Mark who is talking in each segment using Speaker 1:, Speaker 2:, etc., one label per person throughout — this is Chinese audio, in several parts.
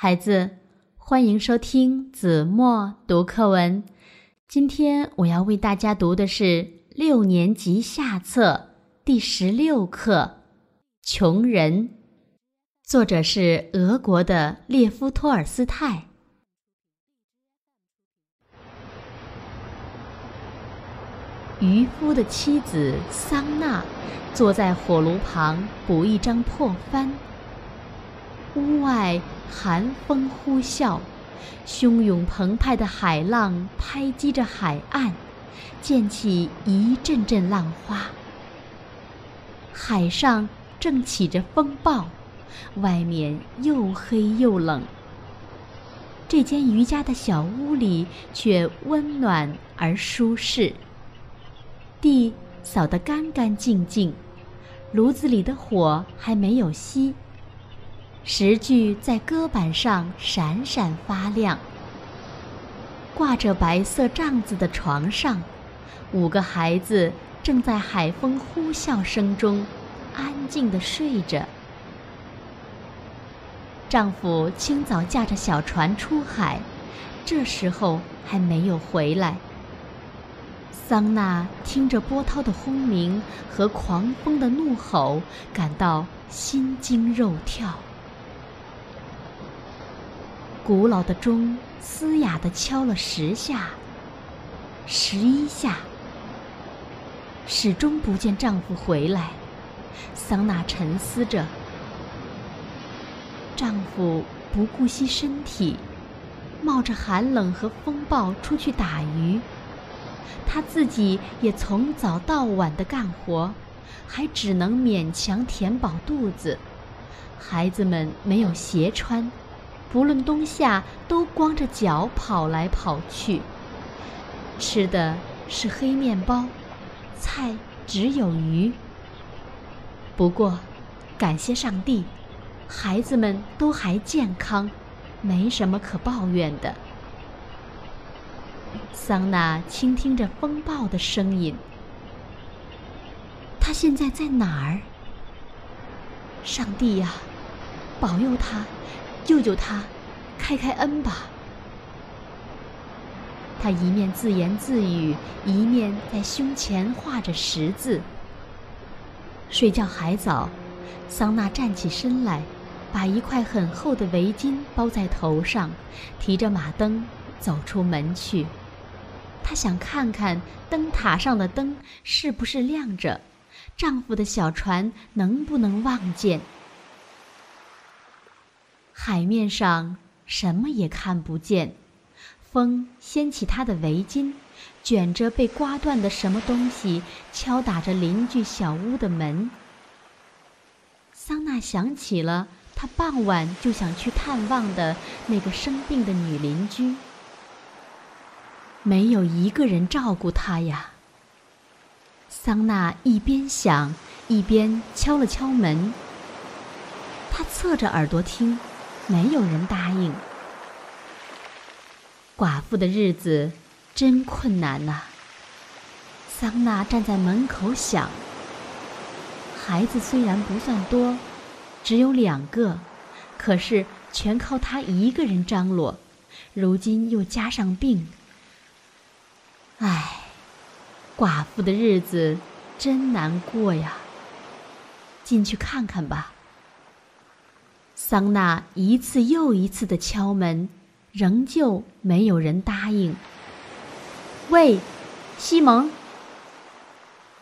Speaker 1: 孩子，欢迎收听子墨读课文。今天我要为大家读的是六年级下册第十六课《穷人》，作者是俄国的列夫·托尔斯泰。渔夫的妻子桑娜坐在火炉旁补一张破帆。屋外寒风呼啸，汹涌澎湃的海浪拍击着海岸，溅起一阵阵浪花。海上正起着风暴，外面又黑又冷。这间渔家的小屋里却温暖而舒适，地扫得干干净净，炉子里的火还没有熄。石具在搁板上闪闪发亮。挂着白色帐子的床上，五个孩子正在海风呼啸声中安静地睡着。丈夫清早驾着小船出海，这时候还没有回来。桑娜听着波涛的轰鸣和狂风的怒吼，感到心惊肉跳。古老的钟嘶哑地敲了十下、十一下，始终不见丈夫回来。桑娜沉思着，丈夫不顾惜身体，冒着寒冷和风暴出去打鱼，他自己也从早到晚的干活，还只能勉强填饱肚子。孩子们没有鞋穿。不论冬夏，都光着脚跑来跑去。吃的是黑面包，菜只有鱼。不过，感谢上帝，孩子们都还健康，没什么可抱怨的。桑娜倾听着风暴的声音。他现在在哪儿？上帝呀，保佑他！救救他，开开恩吧！他一面自言自语，一面在胸前画着十字。睡觉还早，桑娜站起身来，把一块很厚的围巾包在头上，提着马灯走出门去。她想看看灯塔上的灯是不是亮着，丈夫的小船能不能望见。海面上什么也看不见，风掀起她的围巾，卷着被刮断的什么东西，敲打着邻居小屋的门。桑娜想起了她傍晚就想去探望的那个生病的女邻居，没有一个人照顾她呀。桑娜一边想，一边敲了敲门。她侧着耳朵听。没有人答应。寡妇的日子真困难呐。桑娜站在门口想：孩子虽然不算多，只有两个，可是全靠她一个人张罗。如今又加上病，唉，寡妇的日子真难过呀。进去看看吧。桑娜一次又一次的敲门，仍旧没有人答应。喂，西蒙！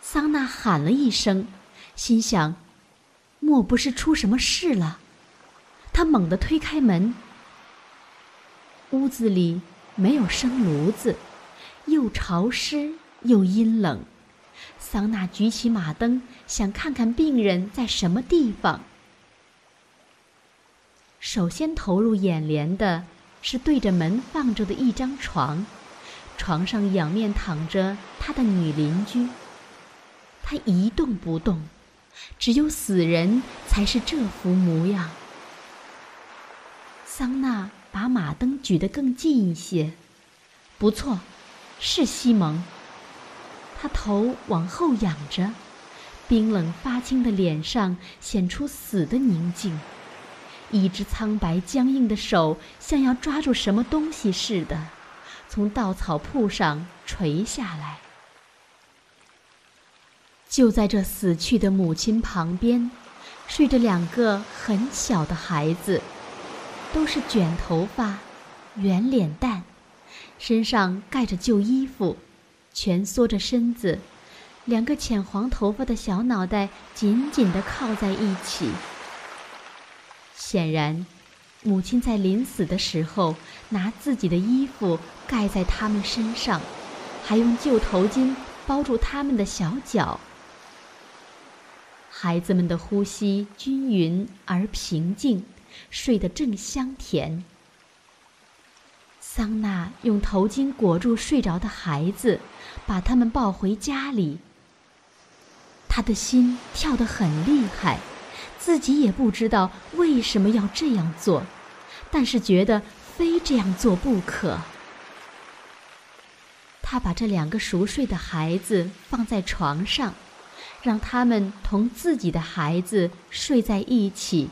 Speaker 1: 桑娜喊了一声，心想：莫不是出什么事了？她猛地推开门，屋子里没有生炉子，又潮湿又阴冷。桑娜举起马灯，想看看病人在什么地方。首先投入眼帘的是对着门放着的一张床，床上仰面躺着他的女邻居。她一动不动，只有死人才是这副模样。桑娜把马灯举得更近一些，不错，是西蒙。他头往后仰着，冰冷发青的脸上显出死的宁静。一只苍白僵硬的手像要抓住什么东西似的，从稻草铺上垂下来。就在这死去的母亲旁边，睡着两个很小的孩子，都是卷头发、圆脸蛋，身上盖着旧衣服，蜷缩着身子，两个浅黄头发的小脑袋紧紧地靠在一起。显然，母亲在临死的时候拿自己的衣服盖在他们身上，还用旧头巾包住他们的小脚。孩子们的呼吸均匀而平静，睡得正香甜。桑娜用头巾裹住睡着的孩子，把他们抱回家里。他的心跳得很厉害。自己也不知道为什么要这样做，但是觉得非这样做不可。他把这两个熟睡的孩子放在床上，让他们同自己的孩子睡在一起，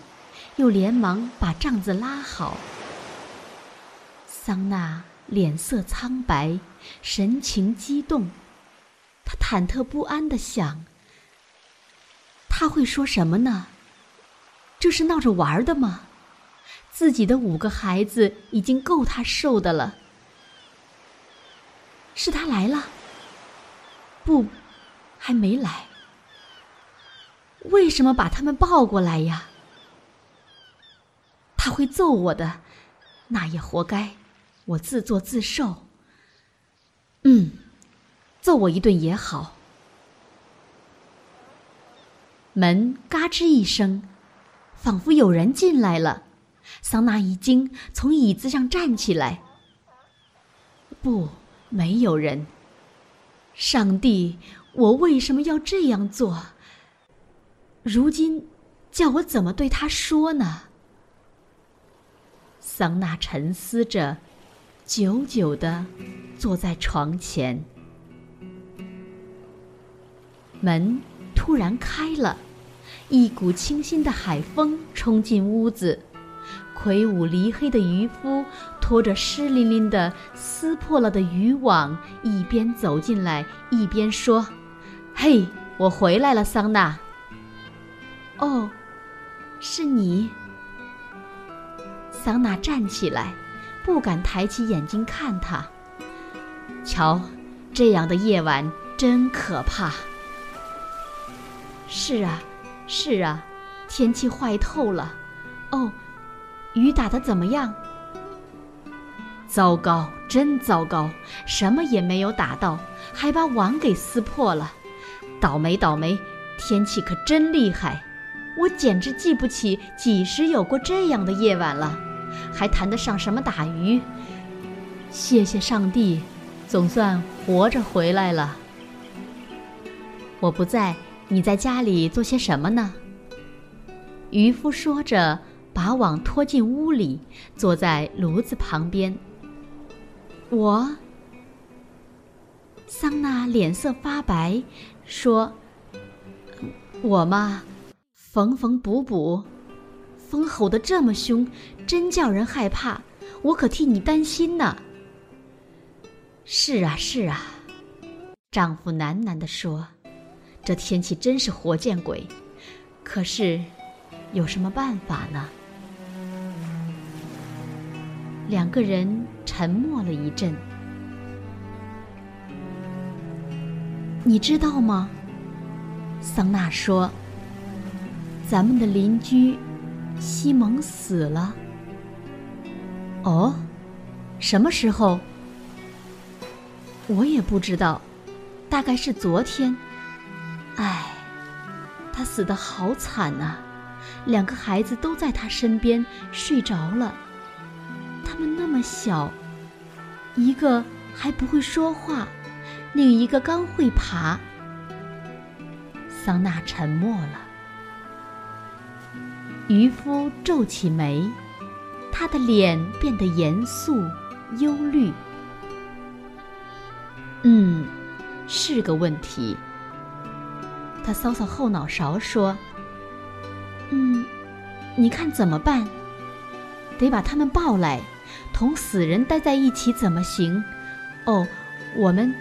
Speaker 1: 又连忙把帐子拉好。桑娜脸色苍白，神情激动，他忐忑不安地想：他会说什么呢？这是闹着玩的吗？自己的五个孩子已经够他受的了。是他来了？不，还没来。为什么把他们抱过来呀？他会揍我的，那也活该，我自作自受。嗯，揍我一顿也好。门嘎吱一声。仿佛有人进来了，桑娜一惊，从椅子上站起来。不，没有人。上帝，我为什么要这样做？如今，叫我怎么对他说呢？桑娜沉思着，久久的坐在床前。门突然开了。一股清新的海风冲进屋子，魁梧离黑的渔夫拖着湿淋淋的、撕破了的渔网，一边走进来，一边说：“嘿，我回来了，桑娜。”“哦，是你。”桑娜站起来，不敢抬起眼睛看他。瞧，这样的夜晚真可怕。是啊。是啊，天气坏透了。哦，雨打得怎么样？糟糕，真糟糕，什么也没有打到，还把网给撕破了。倒霉，倒霉！天气可真厉害，我简直记不起几时有过这样的夜晚了，还谈得上什么打鱼？谢谢上帝，总算活着回来了。我不在。你在家里做些什么呢？渔夫说着，把网拖进屋里，坐在炉子旁边。我，桑娜脸色发白，说：“我嘛，缝缝补补，风吼得这么凶，真叫人害怕，我可替你担心呢。”是啊，是啊，丈夫喃喃地说。这天气真是活见鬼，可是有什么办法呢？两个人沉默了一阵。你知道吗？桑娜说：“咱们的邻居西蒙死了。”哦，什么时候？我也不知道，大概是昨天。唉，他死得好惨呐！两个孩子都在他身边睡着了，他们那么小，一个还不会说话，另一个刚会爬。桑娜沉默了。渔夫皱起眉，他的脸变得严肃、忧虑。嗯，是个问题。他搔搔后脑勺说：“嗯，你看怎么办？得把他们抱来。同死人待在一起怎么行？哦，我们，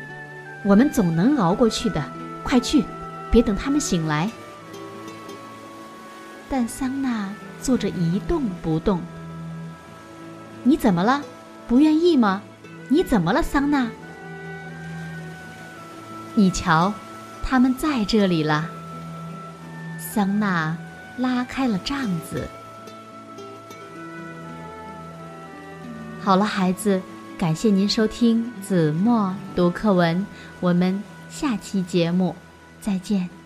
Speaker 1: 我们总能熬过去的。快去，别等他们醒来。但桑娜坐着一动不动。你怎么了？不愿意吗？你怎么了，桑娜？你瞧，他们在这里了。桑娜拉开了帐子。好了，孩子，感谢您收听子墨读课文，我们下期节目再见。